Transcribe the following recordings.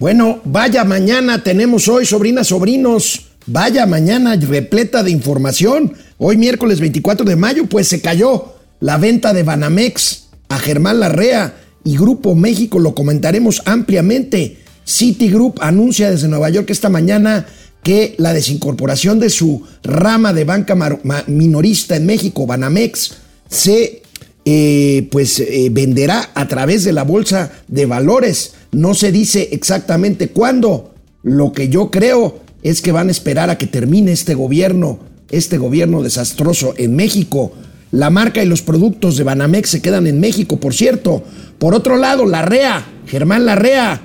Bueno, vaya mañana tenemos hoy, sobrinas, sobrinos. Vaya mañana repleta de información. Hoy miércoles 24 de mayo, pues se cayó la venta de Banamex a Germán Larrea y Grupo México. Lo comentaremos ampliamente. Citigroup anuncia desde Nueva York esta mañana que la desincorporación de su rama de banca minorista en México, Banamex, se eh, pues eh, venderá a través de la bolsa de valores. No se dice exactamente cuándo. Lo que yo creo es que van a esperar a que termine este gobierno, este gobierno desastroso en México. La marca y los productos de Banamex se quedan en México, por cierto. Por otro lado, Larrea, Germán Larrea,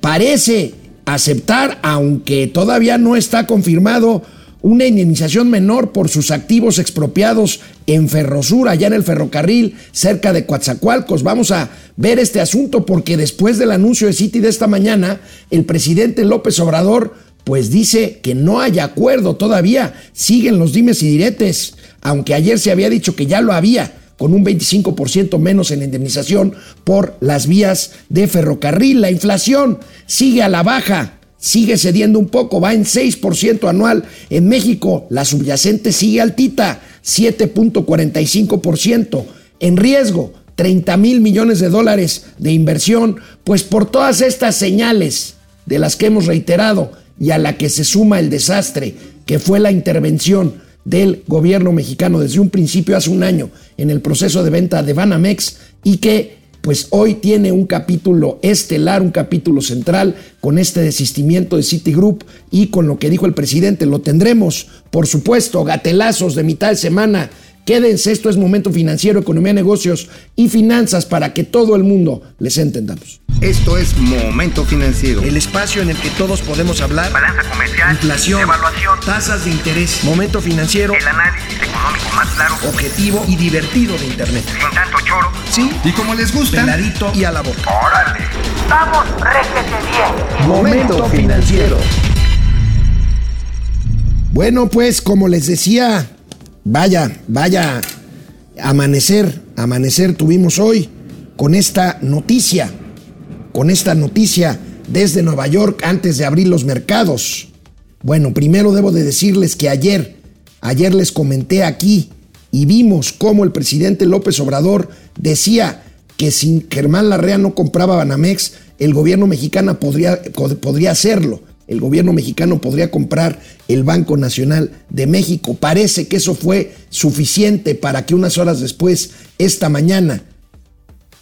parece aceptar, aunque todavía no está confirmado, una indemnización menor por sus activos expropiados en Ferrosur, allá en el ferrocarril, cerca de Coatzacoalcos. Vamos a ver este asunto porque después del anuncio de Citi de esta mañana, el presidente López Obrador pues dice que no hay acuerdo todavía, siguen los dimes y diretes, aunque ayer se había dicho que ya lo había, con un 25% menos en indemnización por las vías de ferrocarril. La inflación sigue a la baja, sigue cediendo un poco, va en 6% anual. En México la subyacente sigue altita, 7.45%. En riesgo, 30 mil millones de dólares de inversión, pues por todas estas señales de las que hemos reiterado y a la que se suma el desastre que fue la intervención del gobierno mexicano desde un principio hace un año en el proceso de venta de Banamex y que pues hoy tiene un capítulo estelar, un capítulo central con este desistimiento de Citigroup y con lo que dijo el presidente. Lo tendremos, por supuesto, gatelazos de mitad de semana Quédense, esto es Momento Financiero, Economía, Negocios y Finanzas para que todo el mundo les entendamos. Esto es Momento Financiero. El espacio en el que todos podemos hablar. Balanza comercial. Inflación. Evaluación. Tasas de interés. Momento Financiero. El análisis económico más claro. Objetivo y divertido de Internet. Sin tanto choro. Sí. Y como les gusta. Peladito y a la boca. ¡Órale! ¡Vamos, réjete bien! Momento Financiero. Bueno, pues como les decía Vaya, vaya amanecer, amanecer tuvimos hoy con esta noticia, con esta noticia desde Nueva York antes de abrir los mercados. Bueno, primero debo de decirles que ayer, ayer les comenté aquí y vimos cómo el presidente López Obrador decía que si Germán Larrea no compraba Banamex, el gobierno mexicano podría, podría hacerlo el gobierno mexicano podría comprar el Banco Nacional de México. Parece que eso fue suficiente para que unas horas después, esta mañana,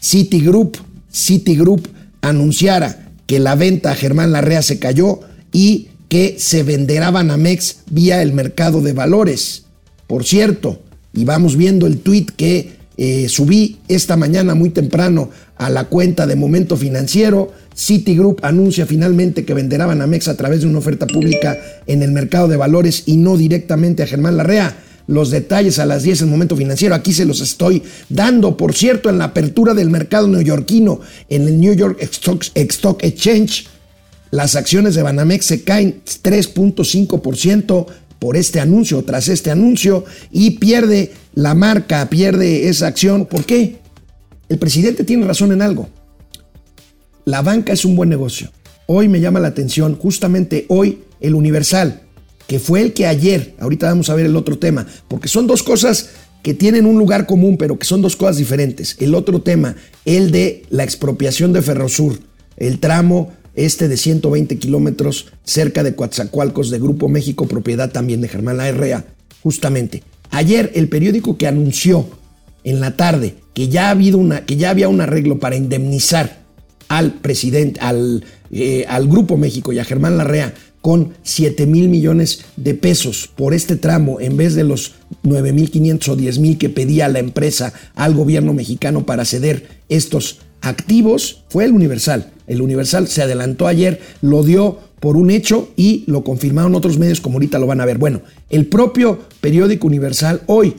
Citigroup, Citigroup anunciara que la venta a Germán Larrea se cayó y que se venderá Banamex vía el mercado de valores. Por cierto, y vamos viendo el tweet que eh, subí esta mañana muy temprano a la cuenta de Momento Financiero, Citigroup anuncia finalmente que venderá Banamex a través de una oferta pública en el mercado de valores y no directamente a Germán Larrea. Los detalles a las 10 en momento financiero, aquí se los estoy dando. Por cierto, en la apertura del mercado neoyorquino, en el New York Stock, Stock Exchange, las acciones de Banamex se caen 3.5% por este anuncio, tras este anuncio, y pierde la marca, pierde esa acción. ¿Por qué? El presidente tiene razón en algo. La banca es un buen negocio. Hoy me llama la atención, justamente hoy, el Universal, que fue el que ayer, ahorita vamos a ver el otro tema, porque son dos cosas que tienen un lugar común, pero que son dos cosas diferentes. El otro tema, el de la expropiación de Ferrosur, el tramo este de 120 kilómetros cerca de Coatzacoalcos de Grupo México, propiedad también de Germán La justamente. Ayer el periódico que anunció en la tarde ya, que ya había un arreglo para indemnizar al presidente, al, eh, al Grupo México y a Germán Larrea con 7 mil millones de pesos por este tramo en vez de los 9 mil 500 o 10 mil que pedía la empresa al gobierno mexicano para ceder estos activos, fue el Universal. El Universal se adelantó ayer, lo dio por un hecho y lo confirmaron otros medios como ahorita lo van a ver. Bueno, el propio periódico Universal hoy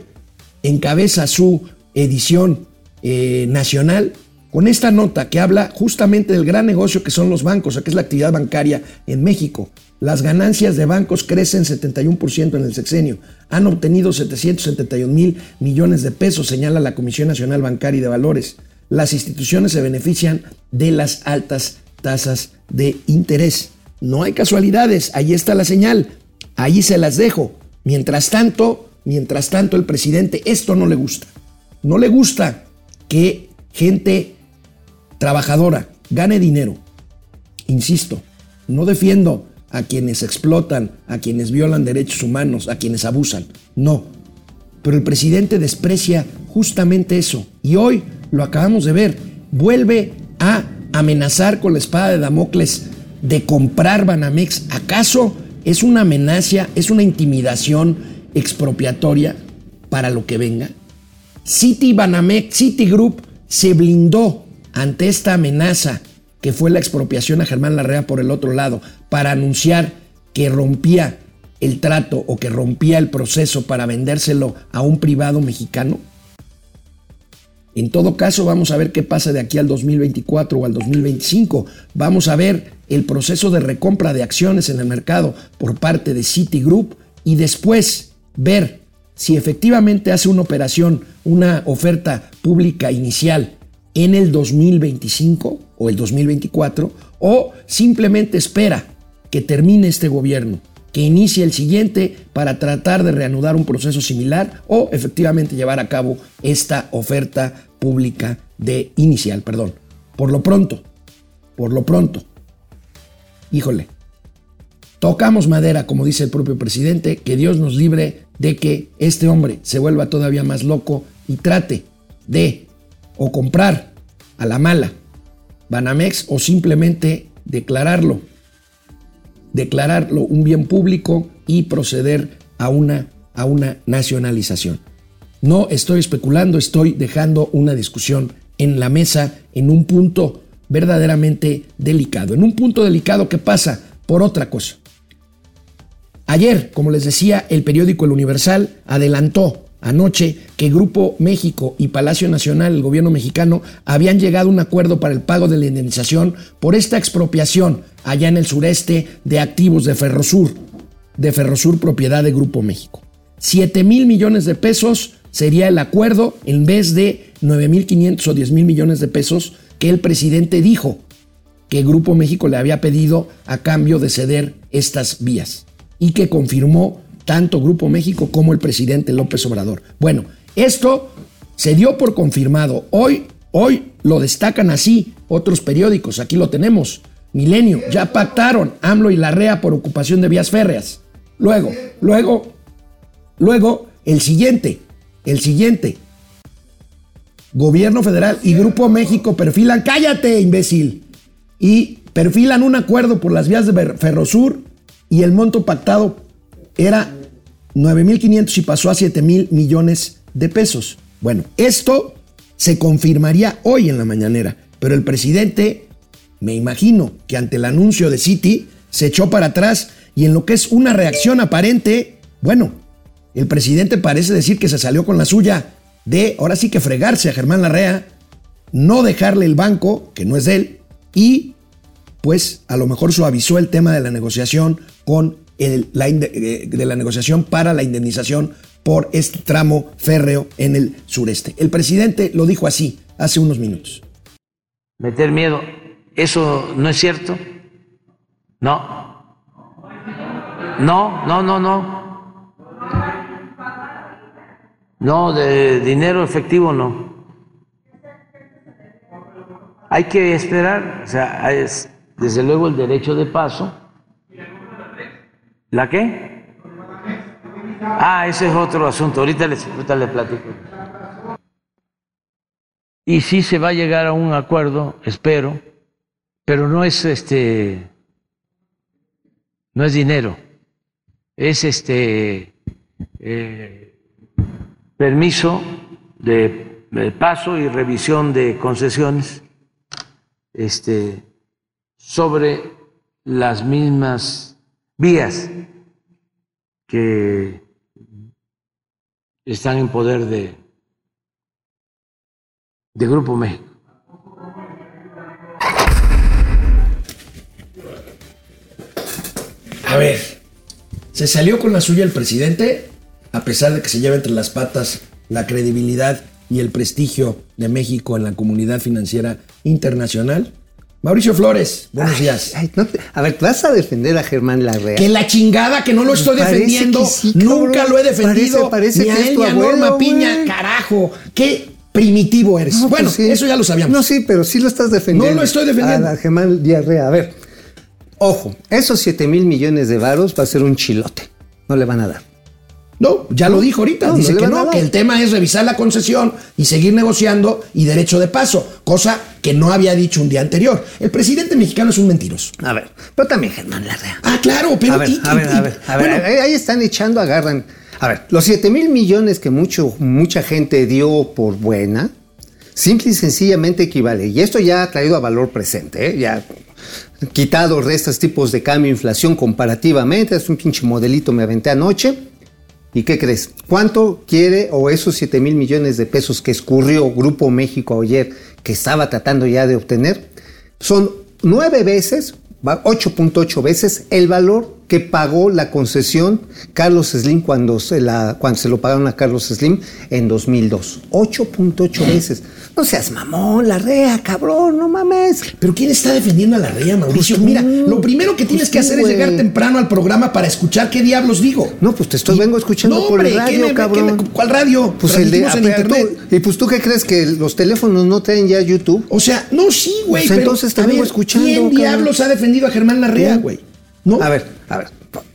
encabeza su edición eh, nacional con esta nota que habla justamente del gran negocio que son los bancos, que es la actividad bancaria en México. Las ganancias de bancos crecen 71% en el sexenio. Han obtenido 771 mil millones de pesos, señala la Comisión Nacional Bancaria y de Valores. Las instituciones se benefician de las altas tasas de interés. No hay casualidades, ahí está la señal, ahí se las dejo. Mientras tanto, mientras tanto el presidente esto no le gusta. No le gusta que gente trabajadora gane dinero. Insisto, no defiendo a quienes explotan, a quienes violan derechos humanos, a quienes abusan. No. Pero el presidente desprecia justamente eso. Y hoy lo acabamos de ver. Vuelve a amenazar con la espada de Damocles de comprar Banamex. ¿Acaso es una amenaza, es una intimidación expropiatoria para lo que venga? City Banamex, Citigroup se blindó ante esta amenaza que fue la expropiación a Germán Larrea por el otro lado, para anunciar que rompía el trato o que rompía el proceso para vendérselo a un privado mexicano? En todo caso, vamos a ver qué pasa de aquí al 2024 o al 2025. Vamos a ver el proceso de recompra de acciones en el mercado por parte de Citigroup y después ver si efectivamente hace una operación, una oferta pública inicial en el 2025 o el 2024 o simplemente espera que termine este gobierno, que inicie el siguiente para tratar de reanudar un proceso similar o efectivamente llevar a cabo esta oferta pública de inicial, perdón. Por lo pronto, por lo pronto, híjole, tocamos madera, como dice el propio presidente, que Dios nos libre de que este hombre se vuelva todavía más loco y trate de o comprar a la mala Banamex o simplemente declararlo, declararlo un bien público y proceder a una, a una nacionalización. No estoy especulando, estoy dejando una discusión en la mesa en un punto verdaderamente delicado, en un punto delicado que pasa por otra cosa. Ayer, como les decía, el periódico El Universal adelantó anoche que Grupo México y Palacio Nacional, el gobierno mexicano, habían llegado a un acuerdo para el pago de la indemnización por esta expropiación allá en el sureste de activos de Ferrosur, de Ferrosur propiedad de Grupo México. 7 mil millones de pesos sería el acuerdo en vez de 9 mil 500 o 10 mil millones de pesos que el presidente dijo que Grupo México le había pedido a cambio de ceder estas vías y que confirmó tanto Grupo México como el presidente López Obrador. Bueno, esto se dio por confirmado. Hoy, hoy lo destacan así otros periódicos. Aquí lo tenemos. Milenio, ya pactaron AMLO y Larrea por ocupación de vías férreas. Luego, luego, luego, el siguiente, el siguiente. Gobierno federal y Grupo México perfilan, cállate, imbécil, y perfilan un acuerdo por las vías de Ferrosur y el monto pactado era 9.500 y pasó a 7.000 millones de pesos. Bueno, esto se confirmaría hoy en la mañanera, pero el presidente, me imagino que ante el anuncio de Citi, se echó para atrás y en lo que es una reacción aparente, bueno, el presidente parece decir que se salió con la suya de, ahora sí que fregarse a Germán Larrea, no dejarle el banco, que no es de él, y pues a lo mejor suavizó el tema de la negociación con la, eh, de la negociación para la indemnización por este tramo férreo en el sureste. El presidente lo dijo así hace unos minutos. Meter miedo, ¿eso no es cierto? No. No, no, no, no. No, de dinero efectivo no. Hay que esperar, o sea, es desde luego el derecho de paso ¿La qué? Ah, ese es otro asunto. Ahorita les, platico. Y sí se va a llegar a un acuerdo, espero, pero no es este, no es dinero, es este eh, permiso de, de, paso y revisión de concesiones, este, sobre las mismas vías que están en poder de, de Grupo México. A ver, ¿se salió con la suya el presidente? A pesar de que se lleva entre las patas la credibilidad y el prestigio de México en la comunidad financiera internacional. Mauricio Flores, buenos días. Ay, no te- a ver, ¿vas a defender a Germán Larrea? Que la chingada, que no lo estoy Parece defendiendo. sí, Nunca lo he defendido. Parece- parece ni a que es él tu ni a Norma Piña. Carajo, qué primitivo eres. No, bueno, pues sí. eso ya lo sabíamos. No, sí, pero sí lo estás defendiendo. No lo estoy defendiendo. A la Germán Diarrea. A ver, ojo, esos 7 mil millones de varos va a ser un chilote. No le van a dar. No, ya lo dijo ahorita. No, Dice no que no, que el tema es revisar la concesión y seguir negociando y derecho de paso, cosa que no había dicho un día anterior. El presidente mexicano es un mentiroso. A ver, pero también Germán Larrea. Ah, claro, pero. a ver, y- a ver, y- a ver, a ver, bueno, ahí, están echando, agarran. A ver, los 7 mil millones que mucho, mucha gente dio por buena, simple y sencillamente equivale. Y esto ya ha traído a valor presente, ¿eh? ya quitado restas tipos de cambio, inflación comparativamente. Es un pinche modelito me aventé anoche. ¿Y qué crees? ¿Cuánto quiere o esos 7 mil millones de pesos que escurrió Grupo México ayer, que estaba tratando ya de obtener? Son nueve veces, va, 8.8 veces el valor que pagó la concesión Carlos Slim cuando se, la, cuando se lo pagaron a Carlos Slim en 2002. 8.8 veces. No seas mamón, la rea, cabrón, no mames. Pero ¿quién está defendiendo a la rea, Mauricio? Pues Mira, lo primero que tienes pues que hacer es llegar temprano al programa para escuchar qué diablos digo. No, pues te estoy, Y- vengo escuchando No, por el hombre, ¿qué radio, me- cabrón. me- ¿Cuál radio? Pues el de internet. tú- Y pues tú qué crees que los teléfonos no traen ya YouTube? O sea, no, sí, güey. Pues entonces te vengo escuchando, ¿Quién cabrón. diablos ha defendido a Germán Larrea, güey? ¿No? A ver, a ver,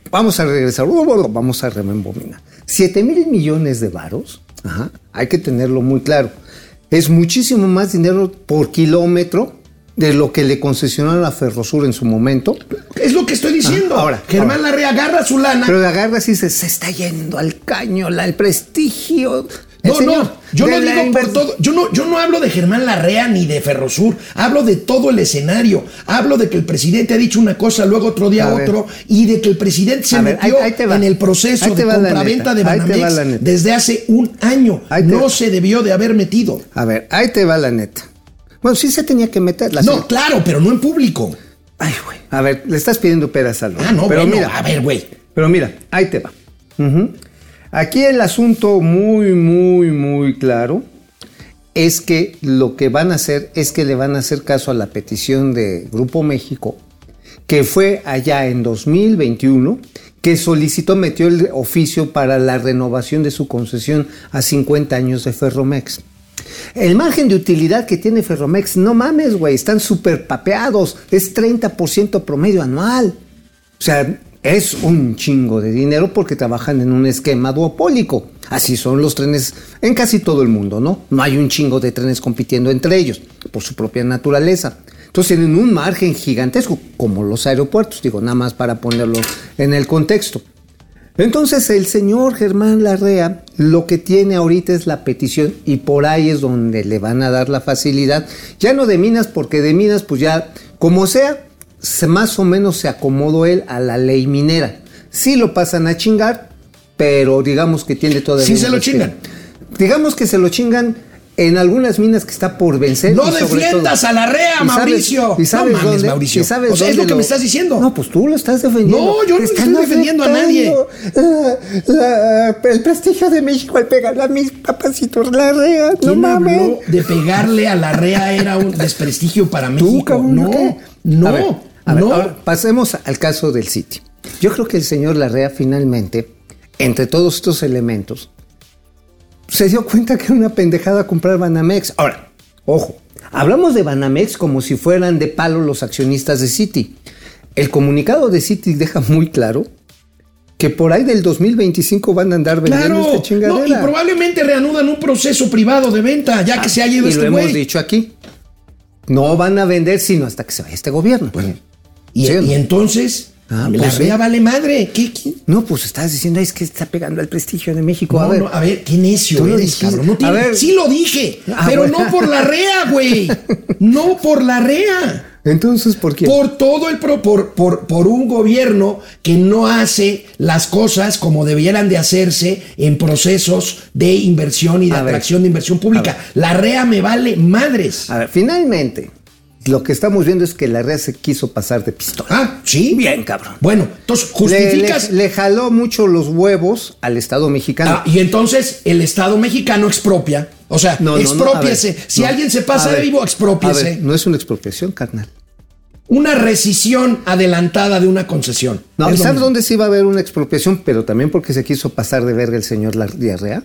vamos a regresar, vamos a remembominar. 7 mil millones de varos, ajá, hay que tenerlo muy claro. Es muchísimo más dinero por kilómetro de lo que le concesionaron a Ferrosur en su momento. Es lo que estoy diciendo. Ah, ahora, Germán ahora. Larrea agarra su lana. Pero agarras y dices, se está yendo al caño, la, el prestigio. No, señor no, yo no digo por todo, yo no, yo no hablo de Germán Larrea ni de Ferrosur, hablo de todo el escenario, hablo de que el presidente ha dicho una cosa, luego otro día A ver. otro, y de que el presidente se A metió ahí- en el proceso de compraventa de Banamex desde hace un año. No se debió de haber metido. A ver, ahí te va la neta. Bueno, sí se tenía que meter. La No, claro, pero no en público. Ay, güey. A ver, le estás pidiendo peras al Ah, no, Pero bueno, mira, a ver, güey. Pero mira, ahí te va. Ujú. Aquí el asunto muy, muy, muy claro es que lo que van a hacer es que le van a hacer caso a la petición de Grupo México, que fue allá en 2021, que solicitó, metió el oficio para la renovación de su concesión a 50 años de Ferromex. El margen de utilidad que tiene Ferromex, no mames, güey, están súper papeados, es 30% promedio anual. O sea, es un chingo de dinero porque trabajan en un esquema duopólico. Así son los trenes en casi todo el mundo, ¿no? No hay un chingo de trenes compitiendo entre ellos por su propia naturaleza. Entonces tienen un margen gigantesco, como los aeropuertos, digo, nada más para ponerlo en el contexto. Entonces el señor Germán Larrea lo que tiene ahorita es la petición y por ahí es donde le van a dar la facilidad, ya no de minas, porque de minas pues ya, como sea, se- más o menos se acomodó él a la ley minera. Sí lo pasan a chingar, pero digamos que tiene todavía... Sí se lo chingan. Digamos que se lo chingan en algunas minas que está por vencer. No defiendas a ¿Y sabes- Mauricio. ¿Y sabes No mames, dónde? Mauricio. ¿Y sabes O sea, es lo que me estás diciendo. No, pues tú lo estás defendiendo. No, yo no estoy defendiendo a nadie. la- la- el prestigio de México al pegarle a mis papacitos Larrea. No ¿Quién mames. habló de pegarle a Larrea era un desprestigio para México? cabrón, no, ¿qué? no, A ver, a ver, no. ahora pasemos al caso del City. Yo creo que el señor Larrea finalmente, entre todos estos elementos, se dio cuenta que era una pendejada comprar Banamex. Ahora, ojo, hablamos de Banamex como si fueran de palo los accionistas de City. El comunicado de City deja muy claro que por ahí del 2025 van a andar vendiendo Claro, esta chingadera. no, y probablemente reanudan un proceso privado de venta, ya que se ha ido y este lo hemos dicho aquí. No van a vender sino hasta que se vaya este gobierno. Y, Sí, y entonces, Ah, la pues rea vale madre. ¿Qué, qué? No, pues estás diciendo es que está pegando al prestigio de México. No, a ver, no, a ver, qué necio eres, dijiste. cabrón. No tiene- sí lo dije, Ah, pero bueno. no por la rea, güey. No por la rea. entonces, ¿por qué? Por todo el pro, por, por, por un gobierno que no hace las cosas como debieran de hacerse en procesos de inversión y de A ver. atracción de inversión pública. La REA me vale madres. A ver, finalmente, lo que estamos viendo es que la REA se quiso pasar de pistola. Ah, sí. Bien, cabrón. Bueno, entonces justificas. le- le jaló mucho los huevos al Estado mexicano. Ah, y entonces el Estado mexicano expropia. O sea, No, no, no, a ver, expropiese. si alguien se pasa de vivo, expropiese. ver, no es una expropiación, carnal. una rescisión adelantada de una concesión. No, ¿sabes mismo. dónde sí va a haber una expropiación? Pero también porque se quiso pasar de verga el señor La- Diarrea.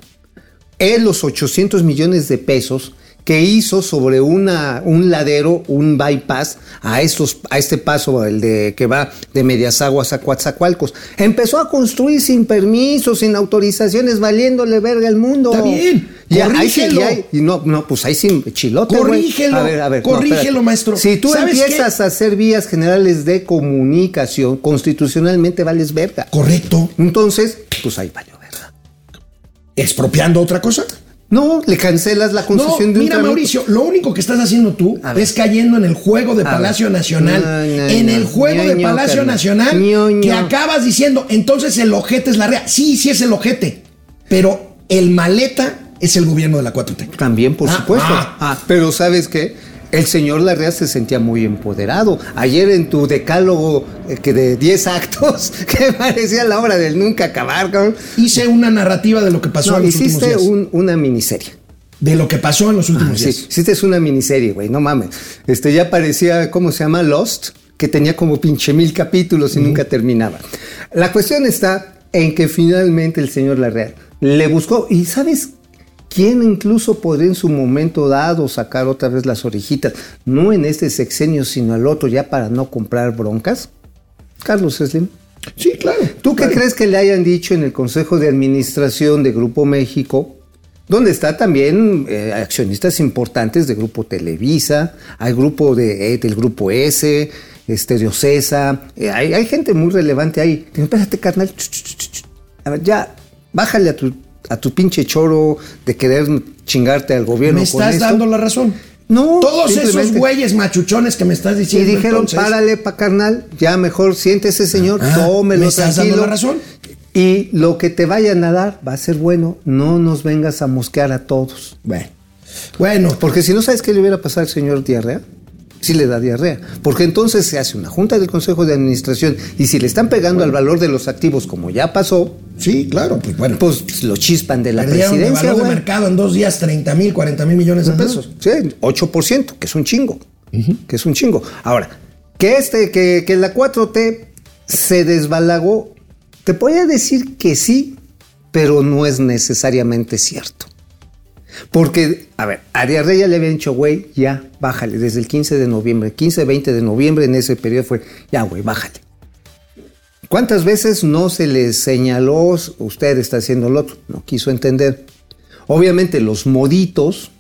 En los 800 millones de pesos que hizo sobre una, un ladero, un bypass a, estos, a este paso, el de que va de Medias Aguas a Coatzacoalcos. Empezó a construir sin permiso, sin autorizaciones, valiéndole verga al mundo. Está bien, Y ahí sí- corrígelo. y ahí- y no, no, pues ahí sí, chilote. Corrígelo, A ver, a ver, corrígelo, maestro. Si tú ¿Sabes empiezas a hacer vías generales de comunicación, constitucionalmente vales verga. Correcto. Entonces, pues ahí valió verga. ¿Expropiando otra cosa? No, le cancelas la No, concesión de un mira trámite. Mauricio, lo único que estás haciendo tú A ver. es cayendo en el juego de A Palacio ver. Nacional. No, no, en el juego de Palacio. Nacional que acabas diciendo, entonces el ojete es la rea. Sí, sí es el ojete, pero el maleta es el gobierno de la 4T. También, por Ah, supuesto. ah. Ah, pero ¿sabes qué? El señor Larrea se sentía muy empoderado. Ayer en tu decálogo eh, que de 10 actos, que parecía la obra del nunca acabar, cabrón. Hice una narrativa de lo que pasó No, en los últimos hiciste días. un- una miniserie. De lo que pasó en los últimos Ah, Sí, días. hiciste una miniserie, güey, no mames. Este ya parecía, ¿cómo se llama? Lost, que tenía como pinche mil capítulos y nunca terminaba. La cuestión está en que finalmente el señor Larrea le buscó, y ¿sabes quién incluso podría en su momento dado sacar otra vez las orejitas? No en este sexenio, sino al otro, ya para no comprar broncas. Carlos Slim. Sí, claro. ¿Tú qué claro. crees que le hayan dicho en el Consejo de Administración de Grupo México? Donde está también eh, accionistas importantes de Grupo Televisa, hay grupo de, eh, del Grupo S, este, de Ocesa, eh, hay, hay gente muy relevante ahí. Espérate, carnal, ch, ch, ch, ch. a ver, ya, bájale a tu, a tu pinche choro de querer chingarte al gobierno Me con estás esto. dando la razón. No, Todos esos güeyes machuchones que me estás Y diciendo. dijeron, entonces, párale pa' carnal, ya mejor siéntese señor, Ah, tómelo ¿me estás tranquilo. dando la razón? Y lo que te vayan a dar va a ser bueno, no nos vengas a mosquear a todos. Bueno. Bueno, Porque si no sabes qué le hubiera pasado al señor diarrea, sí le da diarrea. Porque entonces se hace una junta del Consejo de Administración y si le están pegando al valor de los activos como ya pasó, sí, claro, pues bueno. pues lo chispan de la presidencia, valor de mercado en dos días 30 mil, 40 mil millones de pesos. Sí, 8%, que es un chingo. Que es un chingo. Ahora, que este, que, que la 4T se desbalagó, te podría decir que sí, pero no es necesariamente cierto. Porque, a ver, a Diarrea ya le habían dicho, güey, ya, bájale, desde el 15 de noviembre, 15, 20 de noviembre en ese periodo fue, ya, güey, bájale. ¿Cuántas veces no se les señaló, usted está haciendo lo otro? No quiso entender. Obviamente los moditos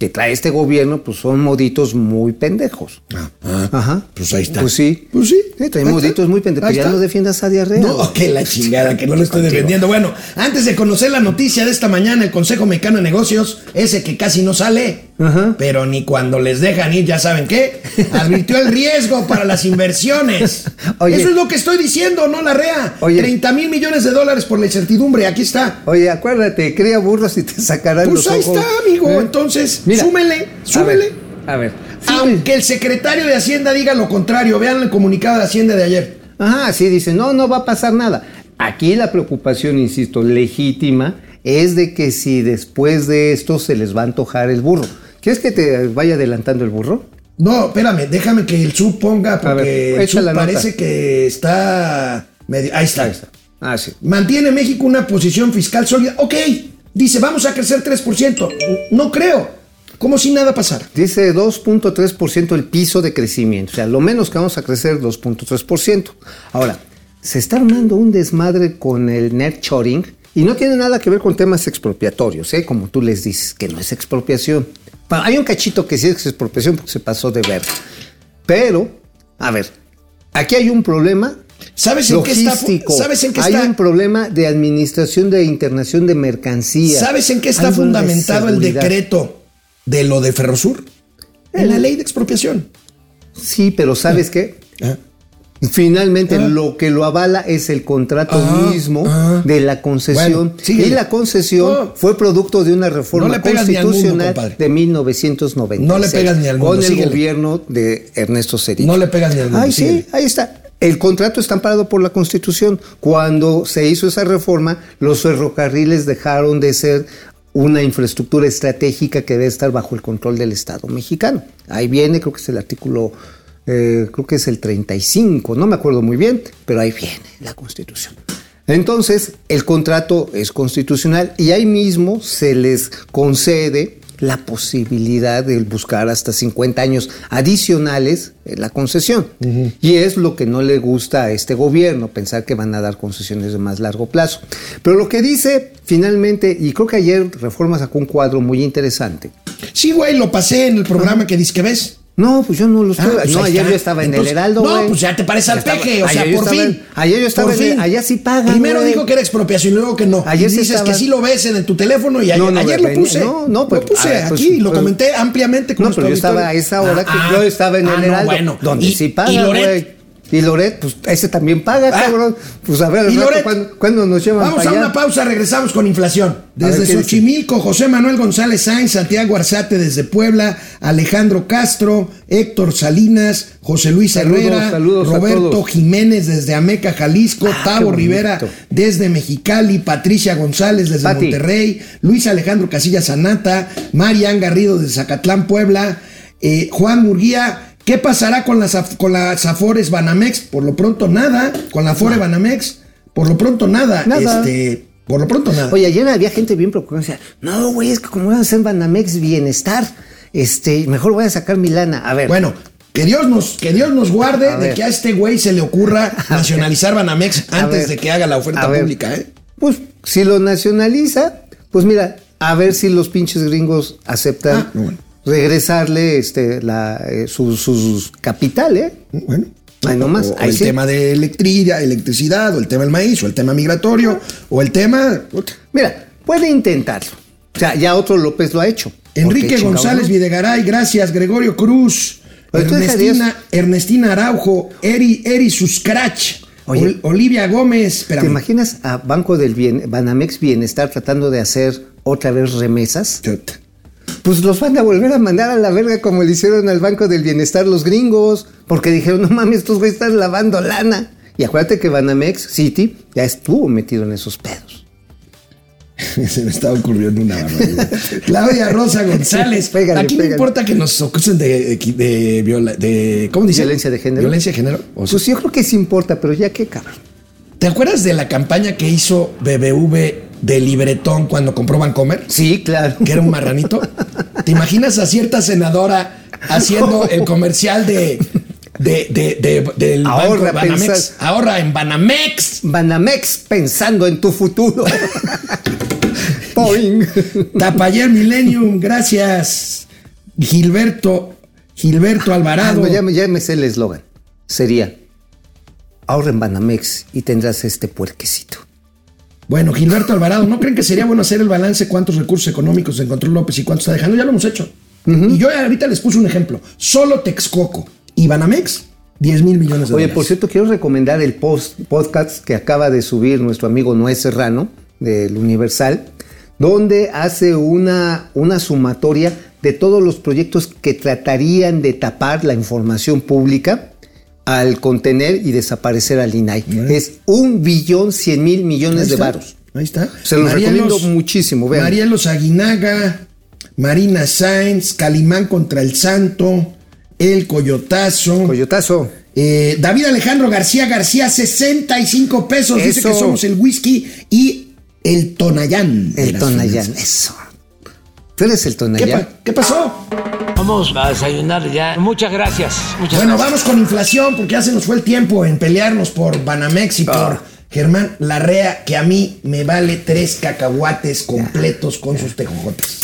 que trae este gobierno, pues son moditos muy pendejos. Ah, ah, Ajá. Pues ahí está. Pues sí. Pues sí. Sí, trae moditos muy pendejos. Ya no defiendas a diarrea. No, que la chingada, que no lo estoy defendiendo. Bueno, antes de conocer la noticia de esta mañana, el Consejo Mexicano de Negocios, ese que casi no sale, Ajá. pero ni cuando les dejan ir, ya saben qué, advirtió el riesgo para las inversiones. Oye. Eso es lo que estoy diciendo, no la rea. Oye. 30 mil millones de dólares por la incertidumbre, aquí está. Oye, acuérdate, cría burros y te sacarán Pues los ahí ojos. está, amigo. ¿Eh? Entonces, Mira, súmele, A súmele. ver, A ver. Aunque el secretario de Hacienda diga lo contrario, vean el comunicado de Hacienda de ayer. Ajá, sí, dice, no, no va a pasar nada. Aquí la preocupación, insisto, legítima, es de que si después de esto se les va a antojar el burro. ¿Quieres que te vaya adelantando el burro? No, espérame, déjame que el sub ponga, ver, porque el echa sub la nota. parece que está medio. Ahí está. Ahí está. Ah, sí. Mantiene México una posición fiscal sólida. Ok, dice, vamos a crecer 3%. No creo. Como si nada pasara. Dice 2.3% el piso de crecimiento. O sea, lo menos que vamos a crecer 2.3%. Ahora, se está armando un desmadre con el nurturing y no tiene nada que ver con temas expropiatorios, ¿eh? como tú les dices, que no es expropiación. Bueno, hay un cachito que sí es expropiación porque se pasó de ver. Pero, a ver, aquí hay un problema ¿Sabes en qué está? ¿Sabes en qué hay está? un problema de administración de internación de mercancías. ¿Sabes en qué está Hay fundamentado el decreto de lo de Ferrosur? En la ley de expropiación. Sí, pero ¿sabes qué? Ah. Finalmente Ah. lo que lo avala es el contrato Ah, mismo ah. de la concesión. Bueno, y la concesión No. fue producto de una reforma No mundo, constitucional compadre. de 1996. No le pegas ni al mundo, Con el gobierno de Ernesto Cedillo. No le pegas ni al mundo, Ay, sí, ahí está. El contrato está amparado por la Constitución. Cuando se hizo esa reforma, los ferrocarriles dejaron de ser una infraestructura estratégica que debe estar bajo el control del Estado mexicano. Ahí viene, creo que es el artículo eh, creo que es el 35, no me acuerdo muy bien, pero ahí viene la Constitución. Entonces, el contrato es constitucional y ahí mismo se les concede la posibilidad de buscar hasta 50 años adicionales en la concesión. Y es lo que no le gusta a este gobierno, pensar que van a dar concesiones de más largo plazo. Pero lo que dice finalmente, y creo que ayer Reforma sacó un cuadro muy interesante. Sí, güey, lo pasé en el programa que dices que ves. No, pues yo no lo estoy. Ah, pues no, ayer está. yo estaba en Entonces, el Heraldo. No, pues ya te parece al estaba- peje, o sea, por estaba fin. en- ayer yo estaba Por en fin. allá sí pagan. Primero dijo que era expropiación y luego que no. Ayer y dices estaba- que sí lo ves en, en tu teléfono y ayer, No, no, ayer lo puse. no, no, pues, lo puse a ver, pues, aquí, lo pues, comenté ampliamente con No, pero yo estaba a esa hora que Ah, yo estaba en ah, el no, Heraldo. bueno. Donde Y- sí paga, y Loret. Y Loret, pues ese también paga, Ah. cabrón. Pues a ver, Y rato, Loret, ¿cuándo, cuándo nos llevan Vamos a allá? una pausa, regresamos con inflación. Desde. Xochimilco, José Manuel González Sainz, Santiago Arzate desde Puebla, Alejandro Castro, Héctor Salinas, José Luis Saludos, Herrera, saludos a Roberto. Jiménez desde Ameca, Jalisco, Ah, Tavo. Rivera desde Mexicali, Patricia González desde Pati. Monterrey, Luis Alejandro Casillas Sanata, Marian Garrido desde Zacatlán, Puebla, eh, Juan Murguía. ¿Qué pasará con las, con las Afores Banamex? Por lo pronto nada. Con la Afore Banamex, por lo pronto nada. Nada. Este, por lo pronto nada. Oye, ayer había gente bien preocupada. Decía, no, güey, es que como van a hacer Banamex Bienestar, este, mejor voy a sacar mi lana. A ver. Bueno, que Dios nos, que Dios nos guarde A de ver. que a este güey se le ocurra nacionalizar Banamex antes de que haga la oferta pública, ¿eh? Pues si lo nacionaliza, pues mira, a ver si los pinches gringos aceptan Ah, bueno. Regresarle este, la, eh, su, sus capital, ¿eh? Bueno. Ahí nomás, o, o ahí el sí. tema de electricidad, electricidad, o el tema del maíz, o el tema migratorio, o el tema. Mira, puede intentarlo. O sea, ya otro López lo ha hecho. Enrique ¿Por qué chingados González no? Videgaray, gracias. Gregorio Cruz, Oye, ¿tú Ernestina, Ernestina Araujo, Eri, Eri Suscrach, Oye. Olivia Gómez. ¿Te espérame. imaginas a Banco del Bien, Banamex Bienestar tratando de hacer otra vez remesas? Chuta. Pues los van a volver a mandar a la verga como le hicieron al Banco del Bienestar los gringos, porque dijeron, no mames, estos güeyes están lavando lana. Y acuérdate que Banamex City ya estuvo metido en esos pedos. Se me estaba ocurriendo una barbaridad. Claudia Rosa González. Pégale, Aquí no importa que nos acusen de, de, viola- de- ¿cómo dice? Violencia de género. Violencia de género. O sea, Pues yo creo que sí importa, pero ya qué cabrón. ¿Te acuerdas de la campaña que hizo BBV de libretón cuando compró Vancomer? Sí, claro. Que era un marranito. ¿Te imaginas a cierta senadora haciendo el comercial de, de, de- de- del Ahorra, banco Banamex? Ahorra en Banamex. Banamex pensando en tu futuro. Tapayer Millennium, gracias. Gilberto, Gilberto Ah, Alvarado. no, ya, me- ya me sé el eslogan. Sería, ahorra en Banamex y tendrás este puerquecito. Bueno, Gilberto Alvarado, ¿no creen que sería bueno hacer el balance cuántos recursos económicos encontró López y cuántos está dejando? Ya lo hemos hecho. Y yo ahorita les puse un ejemplo. Solo Texcoco y Banamex, 10 mil millones de Oye, dólares. por cierto, quiero recomendar el post, podcast que acaba de subir nuestro amigo Noé Serrano del Universal, donde hace una, una sumatoria de todos los proyectos que tratarían de tapar la información pública al contener y desaparecer al INAI. Es un billón cien mil millones de varos. Ahí está. Se los recomiendo muchísimo, vean. Marielos Aguinaga, Marina Sainz, Calimán contra el Santo, El Coyotazo. Coyotazo. Eh, David Alejandro García García, 65 pesos. Dice que somos el whisky y el Tonayán. El Tonayán, finanzas. eso. ¿Tú eres el ¿Qué, Tonayán? pa- qué pasó? Vamos a desayunar ya. Muchas gracias. Muchas Bueno, gracias. vamos con inflación porque ya se nos fue el tiempo en pelearnos por Banamex y Ah. por Germán Larrea, que a mí me vale tres cacahuates completos con sus tejojotes.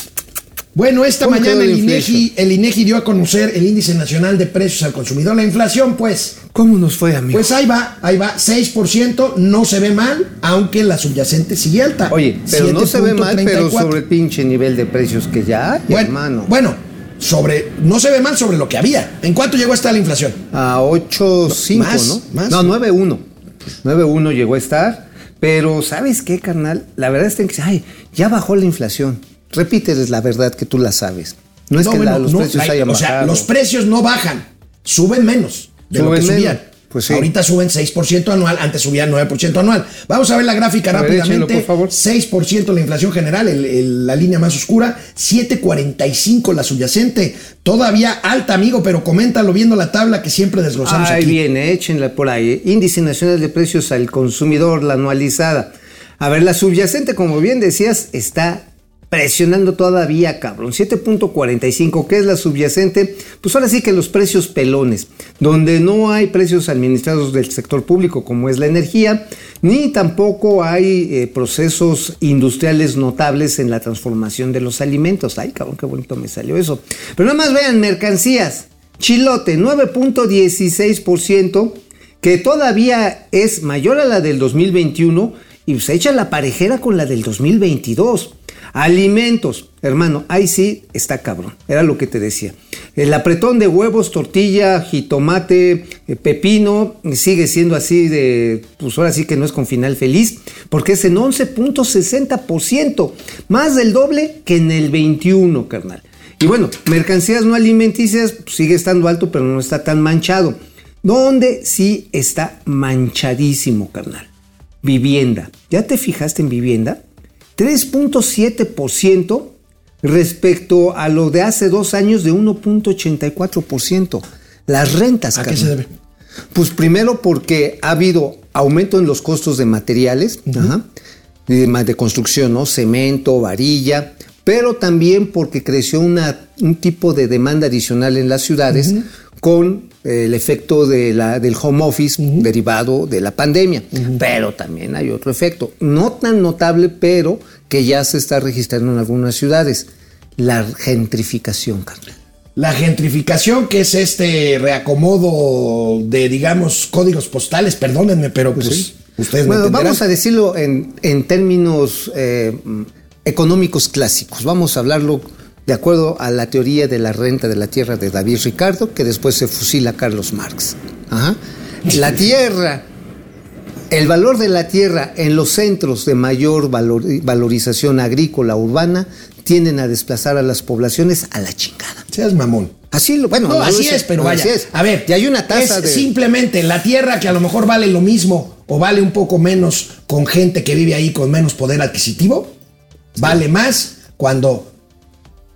Bueno, esta ¿Cómo mañana el INEGI, inflation? el INEGI dio a conocer el índice nacional de precios al consumidor. La inflación, pues, ¿Cómo nos fue, amigo? pues ahí va, ahí va, 6%, no se ve mal, aunque la subyacente sigue alta. Oye, pero no se ve mal, pero 7.34. sobre el pinche nivel de precios que ya hay, bueno, hermano. bueno, sobre, no se ve mal sobre lo que había. ¿En cuánto llegó hasta la inflación? A 8.5, Más, ¿no? más. No, 9.1. 9.1 llegó a estar. Pero, ¿sabes qué, carnal? La verdad es que, ay, ya bajó la inflación. Repíteles la verdad que tú la sabes. No es No, que bueno, la- los no, precios la- hayan o sea, bajado. los precios no bajan, suben menos de lo que subían. Pues sí. Ahorita suben 6% anual, antes subían 9% anual. Vamos a ver la gráfica ver, rápidamente. échelo, por favor. 6% la inflación general, el- el- la línea más oscura, 7.45 la subyacente. Todavía alta, amigo, pero coméntalo viendo la tabla que siempre desglosamos Ahí aquí. viene, échenla por ahí. Índice Nacional de Precios al Consumidor, la anualizada. A ver, la subyacente, como bien decías, está presionando todavía, cabrón. 7.45, ¿qué es la subyacente? Pues ahora sí que los precios pelones, donde no hay precios administrados del sector público, como es la energía, ni tampoco hay eh, procesos industriales notables en la transformación de los alimentos. Ay, cabrón, qué bonito me salió eso. Pero nada más vean, mercancías. Chilote, 9.16%, que todavía es mayor a la del 2021 y se echa la parejera con la del 2022. Alimentos, hermano, ahí sí está cabrón, era lo que te decía. El apretón de huevos, tortilla, jitomate, eh, pepino, sigue siendo así de, pues ahora sí que no es con final feliz, porque es en 11.60%, más del doble que en el 21, carnal. Y bueno, mercancías no alimenticias pues, sigue estando alto, pero no está tan manchado. Donde sí está manchadísimo, carnal. Vivienda. ¿Ya te fijaste en vivienda? 3.7% respecto a lo de hace dos años de 1.84%. Las rentas, ¿A qué se debe? Pues primero porque ha habido aumento en los costos de materiales, ajá, de, construcción, ¿no? Cemento, varilla, pero también porque creció una, un tipo de demanda adicional en las ciudades con eh, el efecto de la, del home office derivado de la pandemia. Pero también hay otro efecto, no tan notable, pero que ya se está registrando en algunas ciudades, la gentrificación, carnal. La gentrificación, que es este reacomodo de, digamos, códigos postales, perdónenme, pero pues, ustedes me Bueno, entenderán. vamos a decirlo en, en términos eh, económicos clásicos. Vamos a hablarlo de acuerdo a la teoría de la renta de la tierra de David Ricardo, que después se fusila Carlos Marx. Ajá. La tierra, el valor de la tierra en los centros de mayor valor- valorización agrícola urbana tienden a desplazar a las poblaciones a la chingada. Seas mamón. Así lo, bueno, No, así es, pero vaya. así es. A ver, y hay una tasa es de simplemente la tierra que a lo mejor vale lo mismo o vale un poco menos con gente que vive ahí con menos poder adquisitivo. Vale más cuando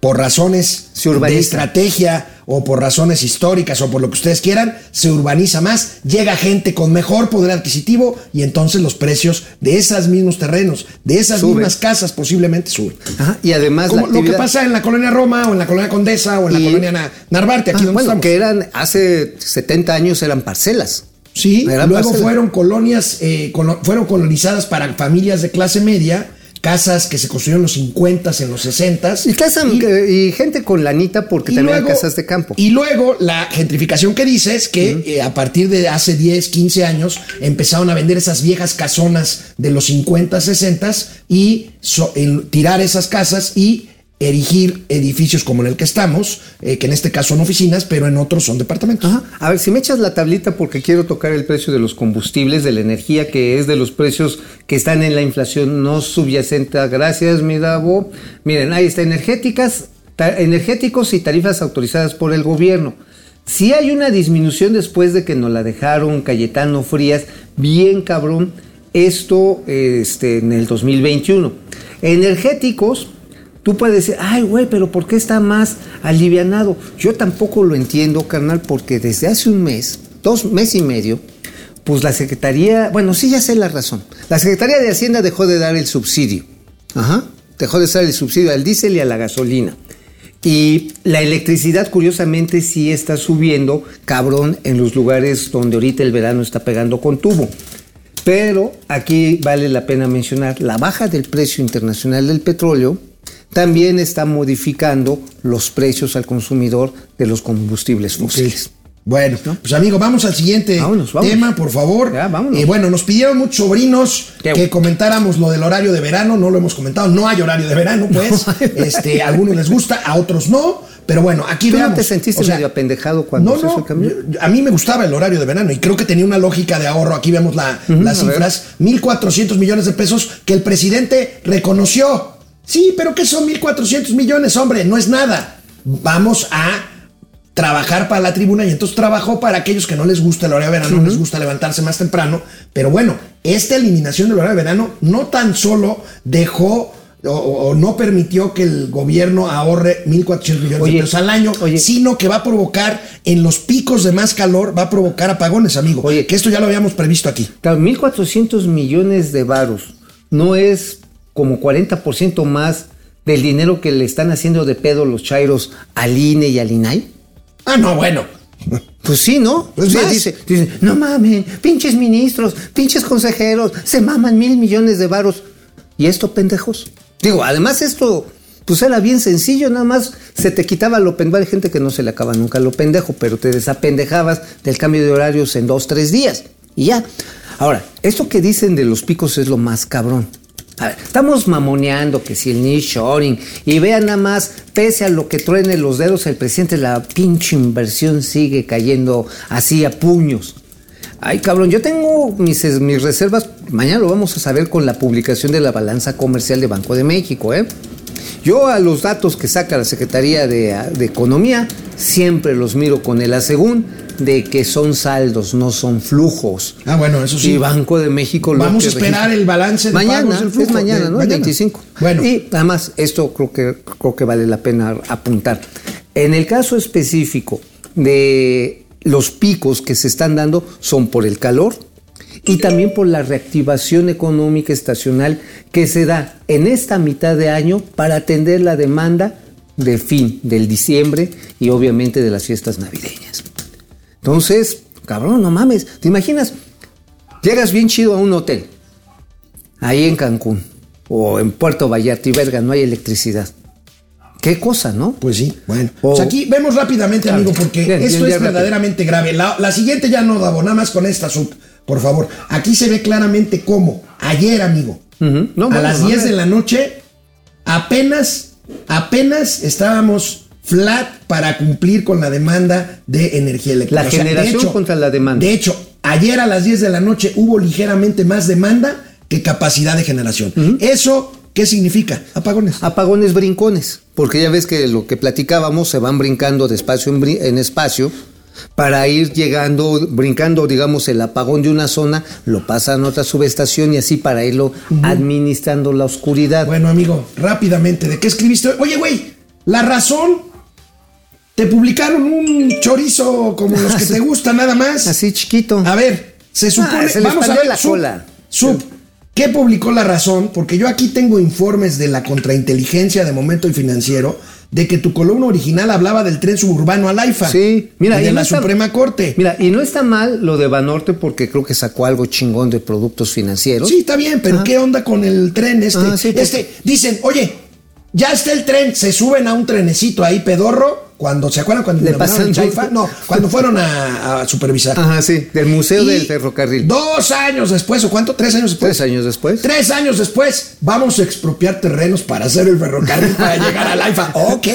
por razones Se de estrategia o por razones históricas o por lo que ustedes quieran, se urbaniza más, llega gente con mejor poder adquisitivo y entonces los precios de esos mismos terrenos, de esas mismas casas posiblemente suben. Ajá, y además Como la lo que pasa en la colonia Roma o en la colonia Condesa o en la colonia Na- Narvarte, aquí Ah, donde bueno, estamos. que eran hace 70 años eran parcelas. Sí, Eran luego parcelas. fueron colonias, eh, colo- fueron colonizadas para familias de clase media, casas que se construyeron en los 50 en los 60 Y, casa- y gente con lanita porque también hay casas de campo. Y luego la gentrificación que dices, que eh, a partir de hace 10, 15 años empezaron a vender esas viejas casonas de los 50, 60 y so- tirar esas casas y erigir edificios como en el que estamos, eh, que en este caso son oficinas, pero en otros son departamentos. A ver, si me echas la tablita porque quiero tocar el precio de los combustibles, de la energía, que es de los precios que están en la inflación no subyacente. Gracias, mi Davo. Miren, ahí está, energéticas, energéticos y tarifas autorizadas por el gobierno. Si hay una disminución después de que nos la dejaron Cayetano Frías, bien cabrón, esto este, en el 2021. Energéticos, Tú puedes decir, ay, güey, pero ¿por qué está más alivianado? Yo tampoco lo entiendo, carnal, porque desde hace un mes, dos meses y medio, pues la Secretaría, bueno, sí, ya sé la razón. La Secretaría de Hacienda dejó de dar el subsidio. Ajá. Dejó de dar el subsidio al diésel y a la gasolina. Y la electricidad, curiosamente, sí está subiendo, cabrón, en los lugares donde ahorita el verano está pegando con tubo. Pero aquí vale la pena mencionar la baja del precio internacional del petróleo también está modificando los precios al consumidor de los combustibles fósiles. Bueno, pues amigo, vamos al siguiente Vámonos, vámonos. tema, por favor. Ya. Eh, bueno, nos pidieron muchos sobrinos Qué que comentáramos lo del horario de verano, no lo hemos comentado, no hay horario de verano, pues. este, a algunos les gusta, a otros no, pero bueno, aquí ¿Tú no te sentiste O sea, medio apendejado cuando no, se hizo no, el a mí me gustaba el horario de verano y creo que tenía una lógica de ahorro. Aquí vemos la- las cifras, 1.400 millones de pesos que el presidente reconoció. Sí, pero ¿qué son 1.400 millones, hombre? No es nada. Vamos a trabajar para la tribuna y entonces trabajó para aquellos que no les gusta el horario de verano, no les gusta levantarse más temprano. Pero bueno, esta eliminación del horario de verano no tan solo dejó o, o no permitió que el gobierno ahorre 1.400 millones Oye, de pesos al año, oye. sino que va a provocar en los picos de más calor, va a provocar apagones, amigo. Oye. que esto ya lo habíamos previsto aquí. Claro, 1.400 millones de varos no es como 40% más del dinero que le están haciendo de pedo los chairos al INE y al INAI. Ah, no, bueno. Pues sí, ¿no? Pues dice, dice, no mamen, pinches ministros, pinches consejeros, se maman mil millones de varos. ¿Y esto, pendejos? Digo, además esto, pues era bien sencillo, nada más se te quitaba lo pendejo. Hay gente que no se le acaba nunca lo pendejo, pero te desapendejabas del cambio de horarios en dos, tres días. Y ya. Ahora, esto que dicen de los picos es lo más cabrón. A ver, estamos mamoneando que si el nearshoring y vean nada más, pese a lo que truene los dedos el presidente, la pinche inversión sigue cayendo así a puños. Ay, cabrón, yo tengo mis, mis reservas, mañana lo vamos a saber con la publicación de la balanza comercial de Banco de México, ¿eh? Yo a los datos que saca la Secretaría de, Economía siempre los miro con el asegún de que son saldos, no son flujos. Ah, bueno, eso sí. Y Banco de México lo Vamos a esperar registra- el balance de mañana, pagos del flujo es mañana, de- ¿no? mañana. 25. Bueno. Y además, esto creo que, creo que vale la pena apuntar. En el caso específico de los picos que se están dando son por el calor y también por la reactivación económica estacional que se da en esta mitad de año para atender la demanda de fin del diciembre y obviamente de las fiestas navideñas. Entonces, cabrón, no mames, ¿te imaginas? Llegas bien chido a un hotel, ahí en Cancún o en Puerto Vallarta y verga, no hay electricidad. Qué cosa, ¿no? Pues sí, bueno. O- Pues aquí vemos rápidamente, Claro. amigo, porque Bien, esto bien, es rápido. verdaderamente grave. La, la siguiente ya no, Davo, nada más con esta sub, por favor. Aquí se ve claramente cómo ayer, amigo. No, a bueno, las no, 10 no. de la noche, apenas, apenas estábamos flat para cumplir con la demanda de energía eléctrica. La O sea, de generación contra la demanda. De hecho, ayer a las 10 de la noche hubo ligeramente más demanda que capacidad de generación. ¿Eso qué significa? Apagones. Apagones brincones, porque ya ves que lo que platicábamos se van brincando de espacio en, brin- en espacio para ir llegando, brincando, digamos, el apagón de una zona, lo pasan a otra subestación y así para irlo administrando la oscuridad. Bueno, amigo, rápidamente, ¿de qué escribiste? Oye, güey, la razón. Te publicaron un chorizo como los que te gustan nada más. Así chiquito. A ver, se supone. Ah, se les vamos a ver la Sub, cola. Sub, ¿qué publicó la razón? Porque yo aquí tengo informes de la contrainteligencia de Momento y Financiero de que tu columna original hablaba del tren suburbano al AIFA. Sí, mira, y de y no la está- Suprema Corte. Mira, y no está mal lo de Banorte porque creo que sacó algo chingón de productos financieros. Sí, está bien, pero Ajá. ¿qué onda con el tren este? Ah, sí, pues- este, dicen, oye, ya está el tren, se suben a un trenecito ahí pedorro, cuando, ¿se acuerdan cuando Le pasan- Chaifa? No, cuando fueron a, a supervisar. Ajá, sí, del Museo Y del Ferrocarril. Dos años después, ¿o cuánto? ¿Tres años después? Tres años después. Tres años después, vamos a expropiar terrenos para hacer el ferrocarril para llegar al AIFA. Ok,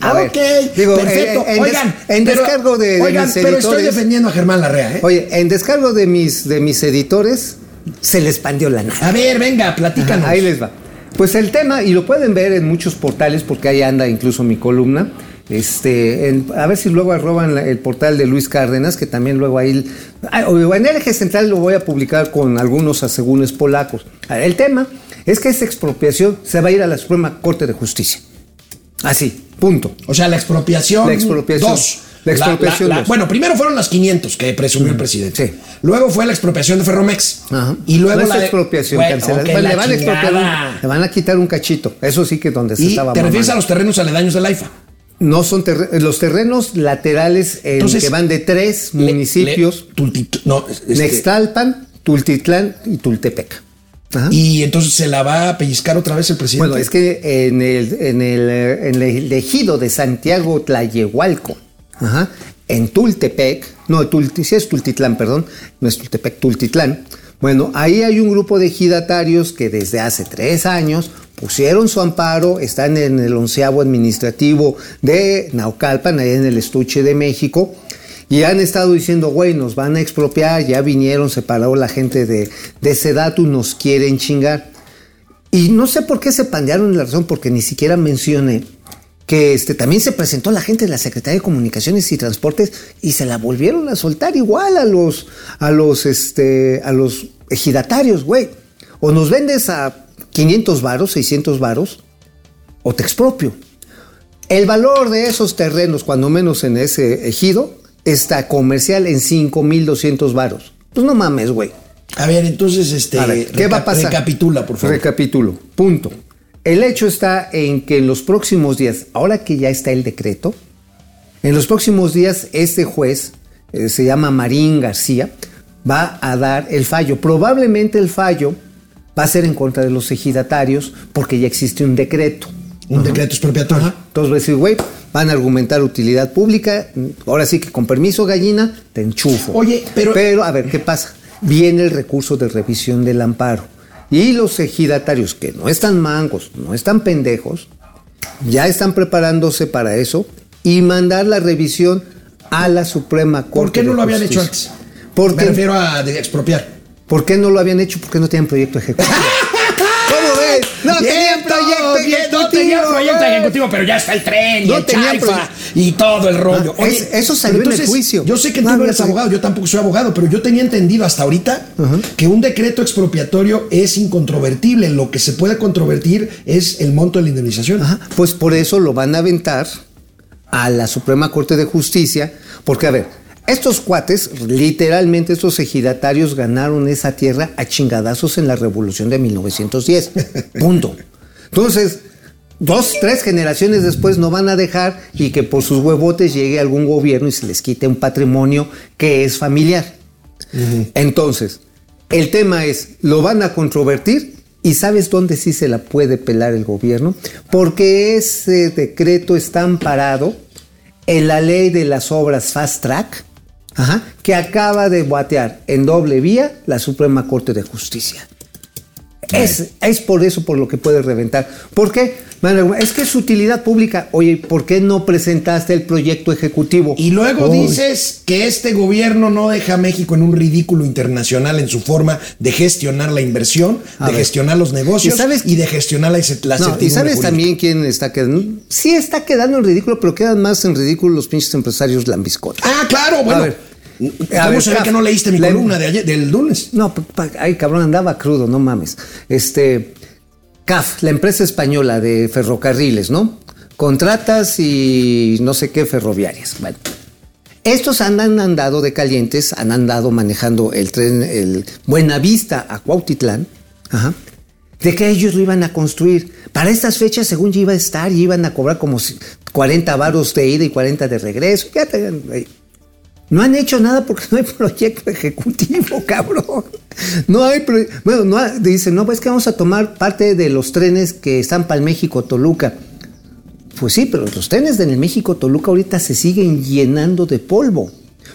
A ver, ok, digo, perfecto. en- en des- oigan, en pero- descargo de- de oigan, mis pero estoy defendiendo a Germán Larrea, ¿eh? Oye, en descargo de mis, de mis editores, se les expandió la nada. A ver, venga, platícanos. Ahí les va. Pues el tema, y lo pueden ver en muchos portales, porque ahí anda incluso mi columna. Este, en- a ver si luego arroban la- el portal de Luis Cárdenas, que también luego ahí. ah, en el eje central lo voy a publicar con algunos asegúnes polacos. El tema es que esta expropiación se va a ir a la Suprema Corte de Justicia. Así, punto. O sea, la expropiación. La expropiación. Dos. La expropiación bueno, primero fueron las 500 que presumió el presidente. Sí. Luego fue la expropiación de Ferromex. Ajá. Y luego No la de- expropiación, Bueno, cancela- ok, Bueno, la le van a expropiar chingada. un- le van a quitar un cachito. Eso sí que donde se Y estaba te refieres mamando. a los terrenos aledaños del AIFA. No son los terrenos laterales en Entonces, que van de tres Le- municipios: le- Tultit- no, este, Nextalpan, Tultitlán y Tultepec. Ajá. Y entonces se la va a pellizcar otra vez el presidente. bueno, es que en el, en el, eh, en el ejido de Santiago Tlayehualco, ajá, en Tultepec, no, Tulti, sí es Tultitlán, perdón, no es Tultepec, Tultitlán. Bueno, ahí hay un grupo de ejidatarios que desde hace tres años pusieron su amparo, están en el onceavo administrativo de Naucalpan, ahí en el estuche de México, y han estado diciendo, güey, nos van a expropiar, ya vinieron, se paró la gente de, de Sedatu, nos quieren chingar. Y no sé por qué se pandearon la razón, porque ni siquiera mencioné que este, también se presentó la gente de la Secretaría de Comunicaciones y Transportes y se la volvieron a soltar igual a los, a los, este, a los ejidatarios, güey. O nos vendes a 500 varos, 600 varos, o te expropio. El valor de esos terrenos, cuando menos en ese ejido, está comercial en 5.200 varos. Pues no mames, güey. A ver, entonces, este. A ver, ¿qué va a pasar? Recapitula, por favor. Recapitulo. Punto. El hecho está en que en los próximos días, ahora que ya está el decreto, en los próximos días este juez, eh, se llama Marín García, va a dar el fallo. Probablemente el fallo va a ser en contra de los ejidatarios porque ya existe un decreto. Un decreto expropiatorio. Entonces va a decir, güey, van a argumentar utilidad pública, ahora sí que con permiso gallina, te enchufo. Oye, pero- Pero, a ver, ¿qué pasa? Viene el recurso de revisión del amparo. Y los ejidatarios, que no están mangos, no están pendejos, ya están preparándose para eso y mandar la revisión a la Suprema Corte. ¿Por qué no lo habían hecho antes? Porque, Me refiero a de expropiar. ¿Por qué no lo habían hecho? Porque no tenían proyecto ejecutivo. ¿Cómo ves? No tenían proyecto ejecutivo. No tenía proyecto ejecutivo, pero ya está el tren y el tenían chaifa y todo el rollo. Ah, es- eso salió pero en el juicio. Yo sé que No tú no eres abogado, yo tampoco soy abogado, pero yo tenía entendido hasta ahorita que un decreto expropiatorio es incontrovertible. Lo que se puede controvertir es el monto de la indemnización. Ajá, Pues por eso lo van a aventar a la Suprema Corte de Justicia, porque a ver, estos cuates, literalmente estos ejidatarios ganaron esa tierra a chingadazos en la revolución de 1910. Punto. Entonces, dos, tres generaciones después no van a dejar y que por sus huevotes llegue algún gobierno y se les quite un patrimonio que es familiar. Entonces, el tema es, ¿lo van a controvertir? ¿Y sabes dónde sí se la puede pelar el gobierno? Porque ese decreto está amparado en la ley de las obras Fast Track, ajá, que acaba de batear en doble vía la Suprema Corte de Justicia. Es, es por eso por lo que puede reventar. ¿Por qué? Es que es utilidad pública. Oye, ¿por qué no presentaste el proyecto ejecutivo? Y luego Uy. dices que este gobierno no deja a México en un ridículo internacional en su forma de gestionar la inversión, A de ver. gestionar los negocios ¿Y sabes- y de gestionar la, la No, y sabes jurídica. también quién está quedando. Sí, está quedando en ridículo, pero quedan más en ridículo los pinches empresarios lambiscotes. Ah, claro, bueno. A ver. ¿Cómo se ve que no leíste mi la- columna de ayer, del lunes? No, ay, cabrón, andaba crudo, no mames. Este, CAF, la empresa española de ferrocarriles, ¿no? Contratas y no sé qué ferroviarias. Bueno. Estos han andado de calientes, han andado manejando el tren, el Buenavista a Cuautitlán, ajá, de que ellos lo iban a construir. Para estas fechas, según ya iba a estar, y iban a cobrar como si- 40 varos de ida y 40 de regreso. Ya te- no han hecho nada porque no hay proyecto ejecutivo, cabrón. No hay pro- bueno, no ha- dicen, no, pues que vamos a tomar parte de los trenes que están para el México Toluca. Pues sí, pero los trenes del México Toluca ahorita se siguen llenando de polvo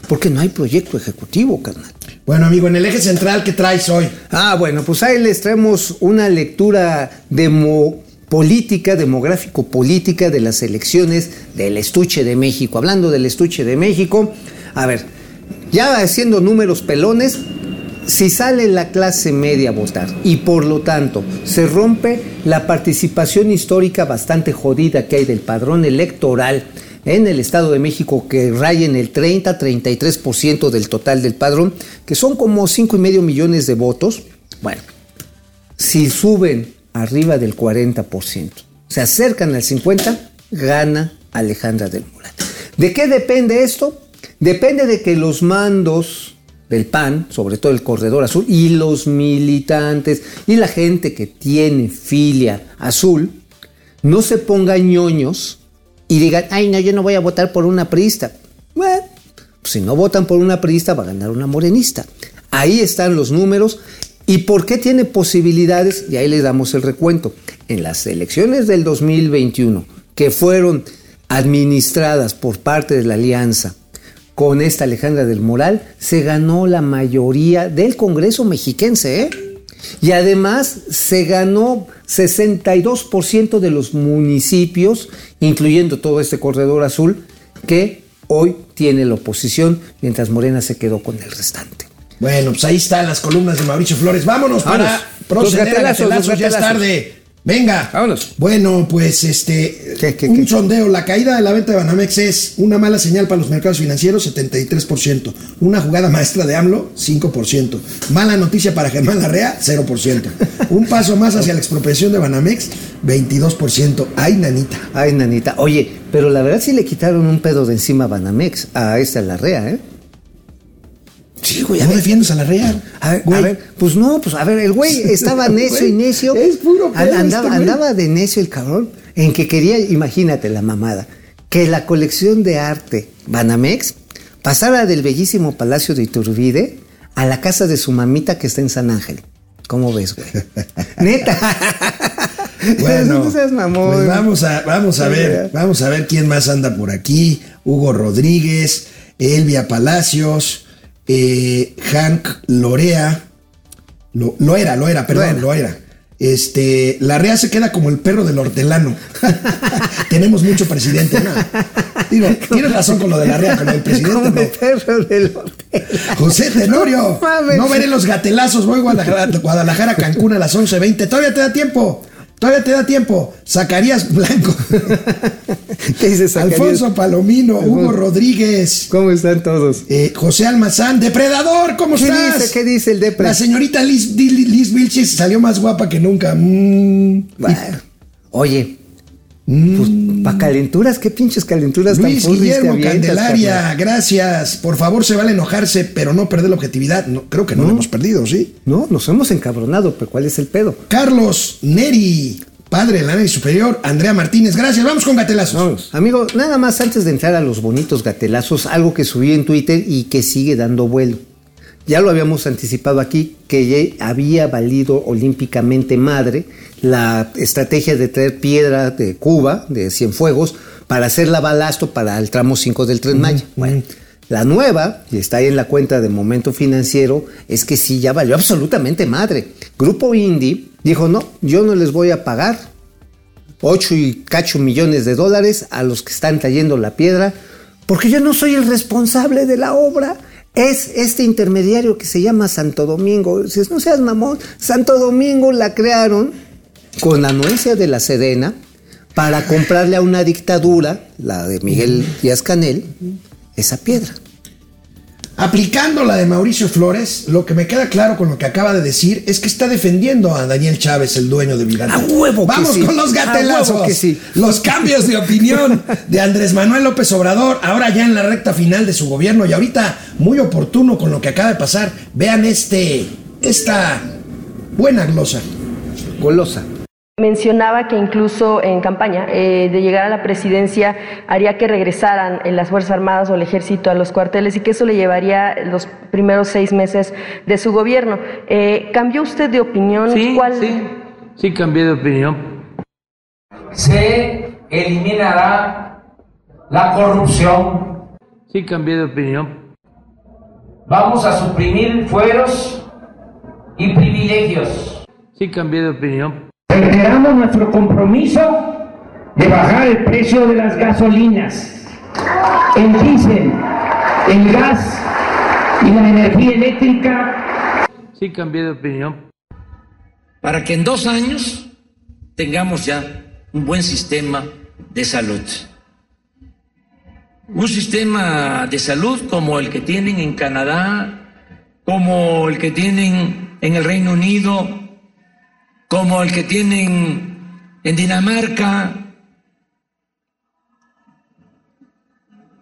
porque no hay proyecto ejecutivo, carnal. Bueno, amigo, en el eje central que traes hoy. Ah, bueno, pues ahí les traemos una lectura demo política, demográfico-política de las elecciones del estuche de México. Hablando del estuche de México, a ver, ya haciendo números pelones, si sale la clase media a votar y por lo tanto se rompe la participación histórica bastante jodida que hay del padrón electoral en el Estado de México que raya en el 30-33% del total del padrón, que son como 5 y medio millones de votos. Bueno, si suben arriba del 40%, se acercan al 50%, gana Alejandra del Moral. ¿De qué depende esto? Depende de que los mandos del PAN, sobre todo el corredor azul, y los militantes y la gente que tiene filia azul, no se pongan ñoños y digan, ay, no, yo no voy a votar por una priista. Bueno, si no votan por una priista, va a ganar una morenista. Ahí están los números. ¿Y por qué tiene posibilidades? Y ahí les damos el recuento. En las elecciones del 2021, que fueron administradas por parte de la alianza con esta Alejandra del Moral, se ganó la mayoría del Congreso mexiquense, ¿eh? Y además se ganó 62% de los municipios, incluyendo todo este corredor azul, que hoy tiene la oposición, mientras Morena se quedó con el restante. Bueno, pues ahí están las columnas de Mauricio Flores. Vámonos para proceder a los Ya es tarde. Venga. Vámonos. Bueno, pues este. ¿Qué, qué, un qué? sondeo. La caída de la venta de Banamex es una mala señal para los mercados financieros, 73%. Una jugada maestra de AMLO, 5%. Mala noticia para Germán Larrea, 0%. Un paso más hacia la expropiación de Banamex, 22%. Ay, nanita. Ay, nanita. Oye, pero la verdad sí le quitaron un pedo de encima a Banamex, a esta Larrea, ¿eh? Sí, güey, no defiendes a Larrea. A ver, Güey. a ver, pues no, pues a ver, el güey estaba necio y necio. es puro pedo andaba, este andaba de necio el cabrón, en que quería, imagínate la mamada, que la colección de arte Banamex pasara del bellísimo Palacio de Iturbide a la casa de su mamita que está en San Ángel. ¿Cómo ves, güey? Neta. Bueno, pues vamos a, vamos a ver, vamos a ver quién más anda por aquí. Hugo Rodríguez, Elvia Palacios, eh, Hank Lorea, lo, lo era, lo era, perdón, lo era. Este, la REA se queda como el perro del hortelano. Tenemos mucho presidente, ¿no? Digo, tienes razón con lo de la REA, con el presidente. Como no. el perro del hotel. José Tenorio, No no veré los gatelazos, voy a Guadalajara, Guadalajara, Cancún a las 11.20. Todavía te da tiempo, todavía te da tiempo. Zacarías Blanco, ¿Qué dices, Zacarías? Alfonso Palomino, Hugo Rodríguez, ¿Cómo están todos? eh, José Almazán, Depredador, ¿cómo ¿Qué estás? dice? ¿Qué dice el Depre? La señorita Liz, Liz, Liz Vilchis salió más guapa que nunca. Mm. Bueno, oye, pues para calenturas, qué pinches calenturas Luis tan te Guillermo Candelaria, carnal? gracias. Por favor, se vale enojarse, pero no perder la objetividad. No, creo que no, la hemos perdido, ¿sí? No, nos hemos encabronado, pero ¿cuál es el pedo? Carlos Neri, padre del análisis superior, Andrea Martínez, gracias. Vamos con gatelazos. Vamos. Amigo, nada más antes de entrar a los bonitos gatelazos, algo que subí en Twitter y que sigue dando vuelo. Ya lo habíamos anticipado aquí, que ya había valido olímpicamente madre la estrategia de traer piedra de Cuba, de Cienfuegos, para hacerla balasto para el tramo 5 del Tren Maya. Bueno, la nueva, y está ahí en la cuenta de Momento Financiero, es que sí, ya valió absolutamente madre. Grupo Indy dijo, no, yo no les voy a pagar 8 y cacho millones de dólares a los que están trayendo la piedra, porque yo no soy el responsable de la obra. Es este intermediario que se llama Santo Domingo. Dices, no seas mamón. Santo Domingo la crearon con la anuencia de la Sedena para comprarle a una dictadura, la de Miguel Díaz Canel, esa piedra. Aplicando la de Mauricio Flores, lo que me queda claro con lo que acaba de decir es que está defendiendo a Daniel Chávez, el dueño de Vidal. ¡A huevo que Vamos sí! con los ¡A gatelazos. huevo que sí! Los cambios de opinión de Andrés Manuel López Obrador, ahora ya en la recta final de su gobierno y ahorita muy oportuno con lo que acaba de pasar. Vean este, esta buena glosa. Golosa. Mencionaba que incluso en campaña eh, de llegar a la presidencia haría que regresaran en las Fuerzas Armadas o el Ejército a los cuarteles y que eso le llevaría los primeros seis meses de su gobierno. Eh, ¿Cambió usted de opinión? Sí, ¿Cuál? sí, sí cambié de opinión. se eliminará la corrupción. Sí cambié de opinión. Vamos a suprimir fueros y privilegios. Sí cambié de opinión. Reiteramos nuestro compromiso de bajar el precio de las gasolinas, el diésel, el gas y la energía eléctrica Sí cambié de opinión. para que en dos años tengamos ya un buen sistema de salud. Un sistema de salud como el que tienen en Canadá, como el que tienen en el Reino Unido, como el que tienen en Dinamarca,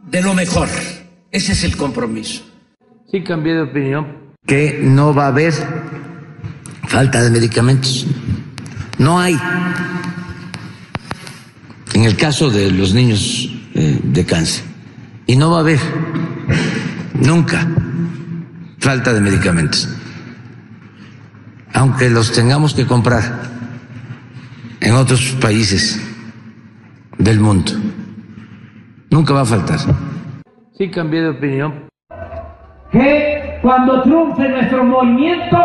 de lo mejor. Ese es el compromiso. Sí cambié de opinión. que no va a haber falta de medicamentos. No hay. En el caso de los niños eh, de cáncer. Y no va a haber nunca falta de medicamentos. Aunque los tengamos que comprar en otros países del mundo. Nunca va a faltar. Sí cambié de opinión. que cuando triunfe nuestro movimiento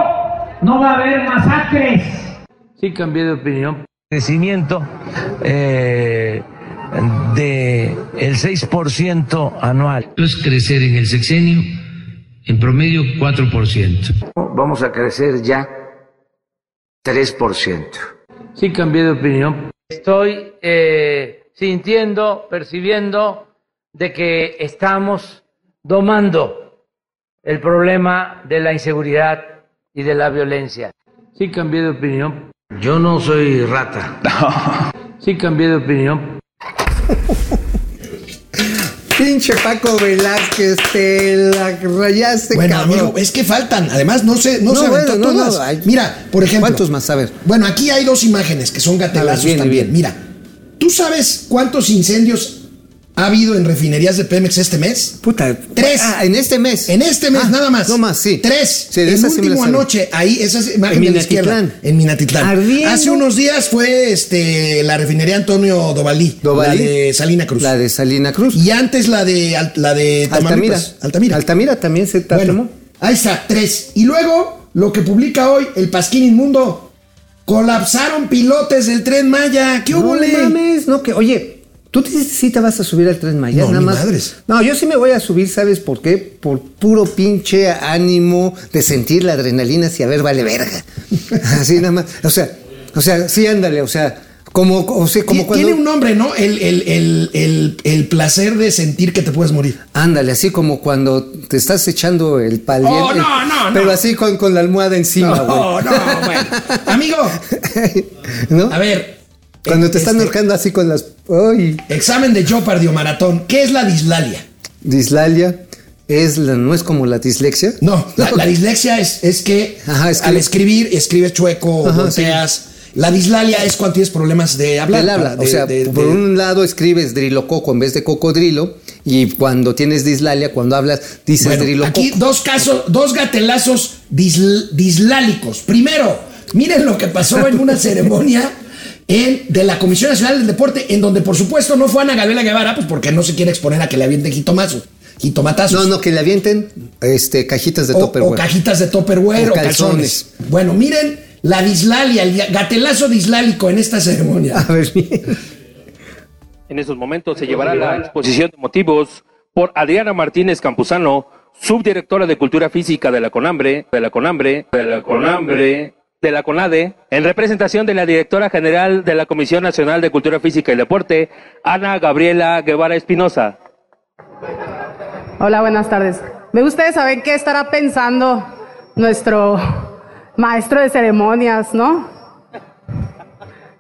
no va a haber masacres. Sí cambié de opinión. crecimiento eh, de el 6% anual. Es crecer en el sexenio en promedio 4%. Vamos a crecer ya 3%. Sí cambié de opinión. Estoy eh, sintiendo, percibiendo de que estamos domando el problema de la inseguridad y de la violencia. Sí cambié de opinión. Yo no soy rata. Sí cambié de opinión. Pinche Paco Velázquez, te la rayaste, Bueno, cabrón. amigo, es que faltan. Además, no se, no No, se aventó bueno, todas. no, hay- Mira, por ejemplo. ¿Cuántos más? A ver. Bueno, aquí hay dos imágenes que son gatelazos ver, viene, también. viene. Mira, ¿tú sabes cuántos incendios ha habido en refinerías de Pemex este mes? Puta. Tres. Ah, en este mes. En este mes, Ah, nada más. No más, sí. Tres. Sí, el sí último anoche, ahí, esa es imagen En de la izquierda. Minatitlán. En Minatitlán. Ardiendo. Hace unos días fue este, la refinería Antonio Dovalí, Dovalí. la de Salina Cruz. La de Salina Cruz. Y antes la de, la de Altamira. Tamaulipas. Altamira. Altamira también se Bueno, tomó. ahí está, tres. Y luego, lo que publica hoy el Pasquín Inmundo. Colapsaron pilotes del tren Maya. ¿Qué No hubo, le? mames, no, que, oye, tú te- sí te vas a subir al tren Maya, No, nada más. madres. No, yo sí me voy a subir, ¿sabes por qué? Por puro pinche ánimo de sentir la adrenalina si a ver vale verga. Así nada más. O sea, o sea, sí ándale, o sea, como, o sea, como cuando. Tiene un nombre, ¿no? El, el, el, el, el placer de sentir que te puedes morir. Ándale, así como cuando te estás echando el pal. Oh, no, no, Pero no. así con, con la almohada encima, güey. No, no, bueno. Amigo, ¿No? a ver. Cuando te están este, ahorcando así con las. ¡Ay! Examen de Jeopardy o maratón. ¿Qué es la dislalia? Dislalia es la, no es como la dislexia. No, la, la dislexia es, es que Ajá, es que- al escribir escribes chueco, Ajá, volteas. La dislalia es cuando tienes problemas de hablar. Del habla. de- o sea, de- por de- un lado escribes drilococo en vez de cocodrilo y cuando tienes dislalia, cuando hablas, dices Bueno, drilococo. aquí dos casos, dos gatelazos disl- dislálicos. Primero, miren lo que pasó en una ceremonia en, de la Comisión Nacional del Deporte, en donde por supuesto no fue Ana Gabriela Guevara, pues porque no se quiere exponer a que le avienten jitomazos, jitomatazos. No, no, que le avienten este, cajitas de o, topper, o cajitas de topperware O o calzones. calzones. Bueno, miren la dislalia, el gatelazo dislálico en esta ceremonia. A ver, bien. En esos momentos se llevará la exposición de motivos por Adriana Martínez Campuzano, subdirectora de Cultura Física de la CONAMBRE, de la CONAMBRE, de la CONAMBRE, de la CONADE, en representación de la directora general de la Comisión Nacional de Cultura Física y Deporte, Ana Gabriela Guevara Espinosa. Hola, buenas tardes. Me gustaría saber qué estará pensando nuestro maestro de ceremonias, ¿no?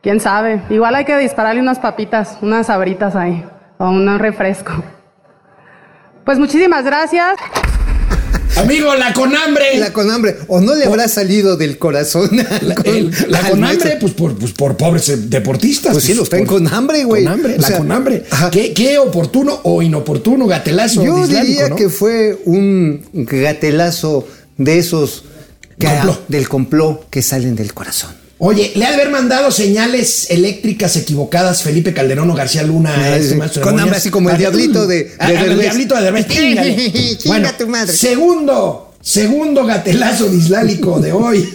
¿Quién sabe? Igual hay que dispararle unas papitas, unas sabritas ahí, o un refresco. Pues muchísimas gracias. Amigo, la conambre. La conambre. O no le habrá salido del corazón. La, con- el- la conambre, maestro. pues por, pues por pobres eh, deportistas. Pues sí, los traen con hambre, güey. Con hambre, O la sea, conambre. ajá. ¿Qué, qué oportuno o inoportuno gatelazo Yo diría ¿no? que fue un gatelazo de esos que- Complot. del complot que salen del corazón. Oye, le ha de haber mandado señales eléctricas equivocadas Felipe Calderón o García Luna a este maestro de Con hambre, así como el diablito de- de ah, el diablito de Derbez. Bueno, tu madre. segundo, segundo gatelazo dislálico de hoy.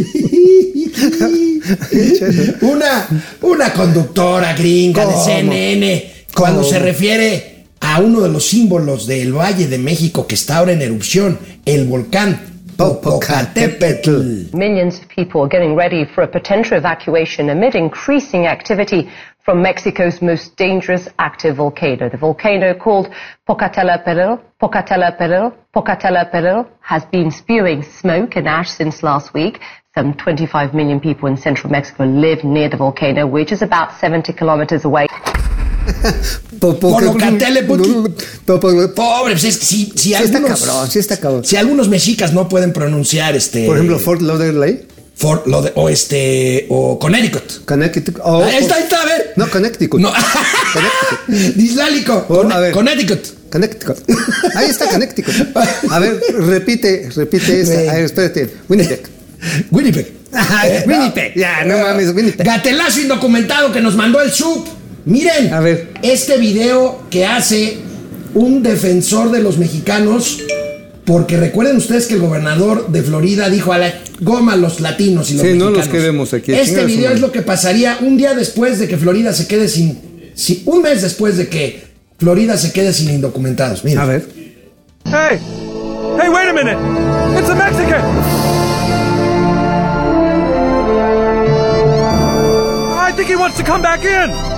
una, una conductora gringa ¿Cómo? de CNN cuando ¿Cómo? se refiere a uno de los símbolos del Valle de México que está ahora en erupción, el volcán Popocatépetl. Millions of people are getting ready for a potential evacuation amid increasing activity from Mexico's most dangerous active volcano. The volcano called Pocatello-Peril, Pocatello-Peril, Pocatello-Peril has been spewing smoke and ash since last week. Some 25 million people in central Mexico live near the volcano, which is about 70 kilometers away. Polocateleputl. Pobre, pues es que si, si Sí está algunos, cabrón, sí está cabrón. si algunos mexicas no pueden pronunciar este Por ejemplo, Fort Lauderdale. Fort Lauder- o este o Connecticut. Connecticut. oh, ahí está, ahí está, a ver. No, Connecticut. No. Dislálico. Oh, Conne- a ver. Connecticut. Connecticut. Ahí está Connecticut. A ver, repite, repite esta. A ver, espérate. Winnipeg. Winnipeg. Eh, Winnipeg. Ya, no mames, Winnipeg. Gatelazo indocumentado que nos mandó el sub. Miren, A ver. este video que hace un defensor de los mexicanos, porque recuerden ustedes que el gobernador de Florida dijo a la goma los latinos y los Sí, no mexicanos. los queremos aquí, Este video es lo que pasaría un día después de que Florida se quede sin, si- un mes después de que Florida se quede sin indocumentados. Miren. A ver. Hey! Hey, wait a minute! It's a Mexican! I wants to come back in.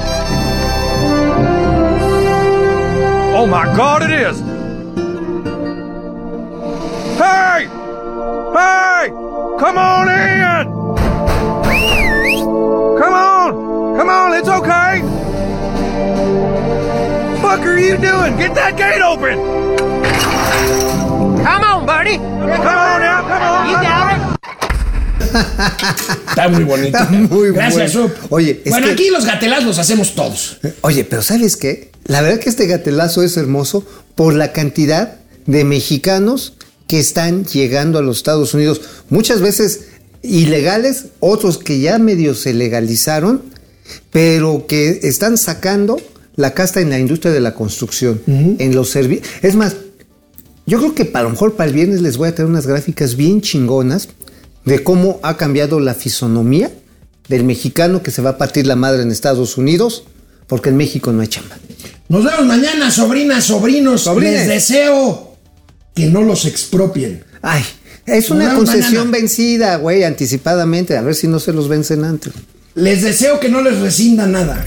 Oh my God, it is. Hey! Hey! Come on in! Come on! Come on, it's okay! Fuck are you doing? Get that gate open! Come on, buddy. Come on now, come on! You got it. Está muy bonito. Está muy Gracias, bueno. Oye, es bueno, que- aquí los gatelazos los hacemos todos. Oye, pero ¿sabes qué? La verdad que este gatelazo es hermoso por la cantidad de mexicanos que están llegando a los Estados Unidos. Muchas veces ilegales, otros que ya medio se legalizaron, pero que están sacando la casta en la industria de la construcción, en los servicios. Es más, yo creo que para lo mejor para el viernes les voy a traer unas gráficas bien chingonas de cómo ha cambiado la fisonomía del mexicano que se va a partir la madre en Estados Unidos, porque en México no hay chamba. Nos vemos mañana, sobrinas, sobrinos. Sobrines. Les deseo que no los expropien. Ay, es Nos una concesión mañana. vencida, güey, anticipadamente, a ver si no se los vencen antes. Les deseo que no les rescinda nada.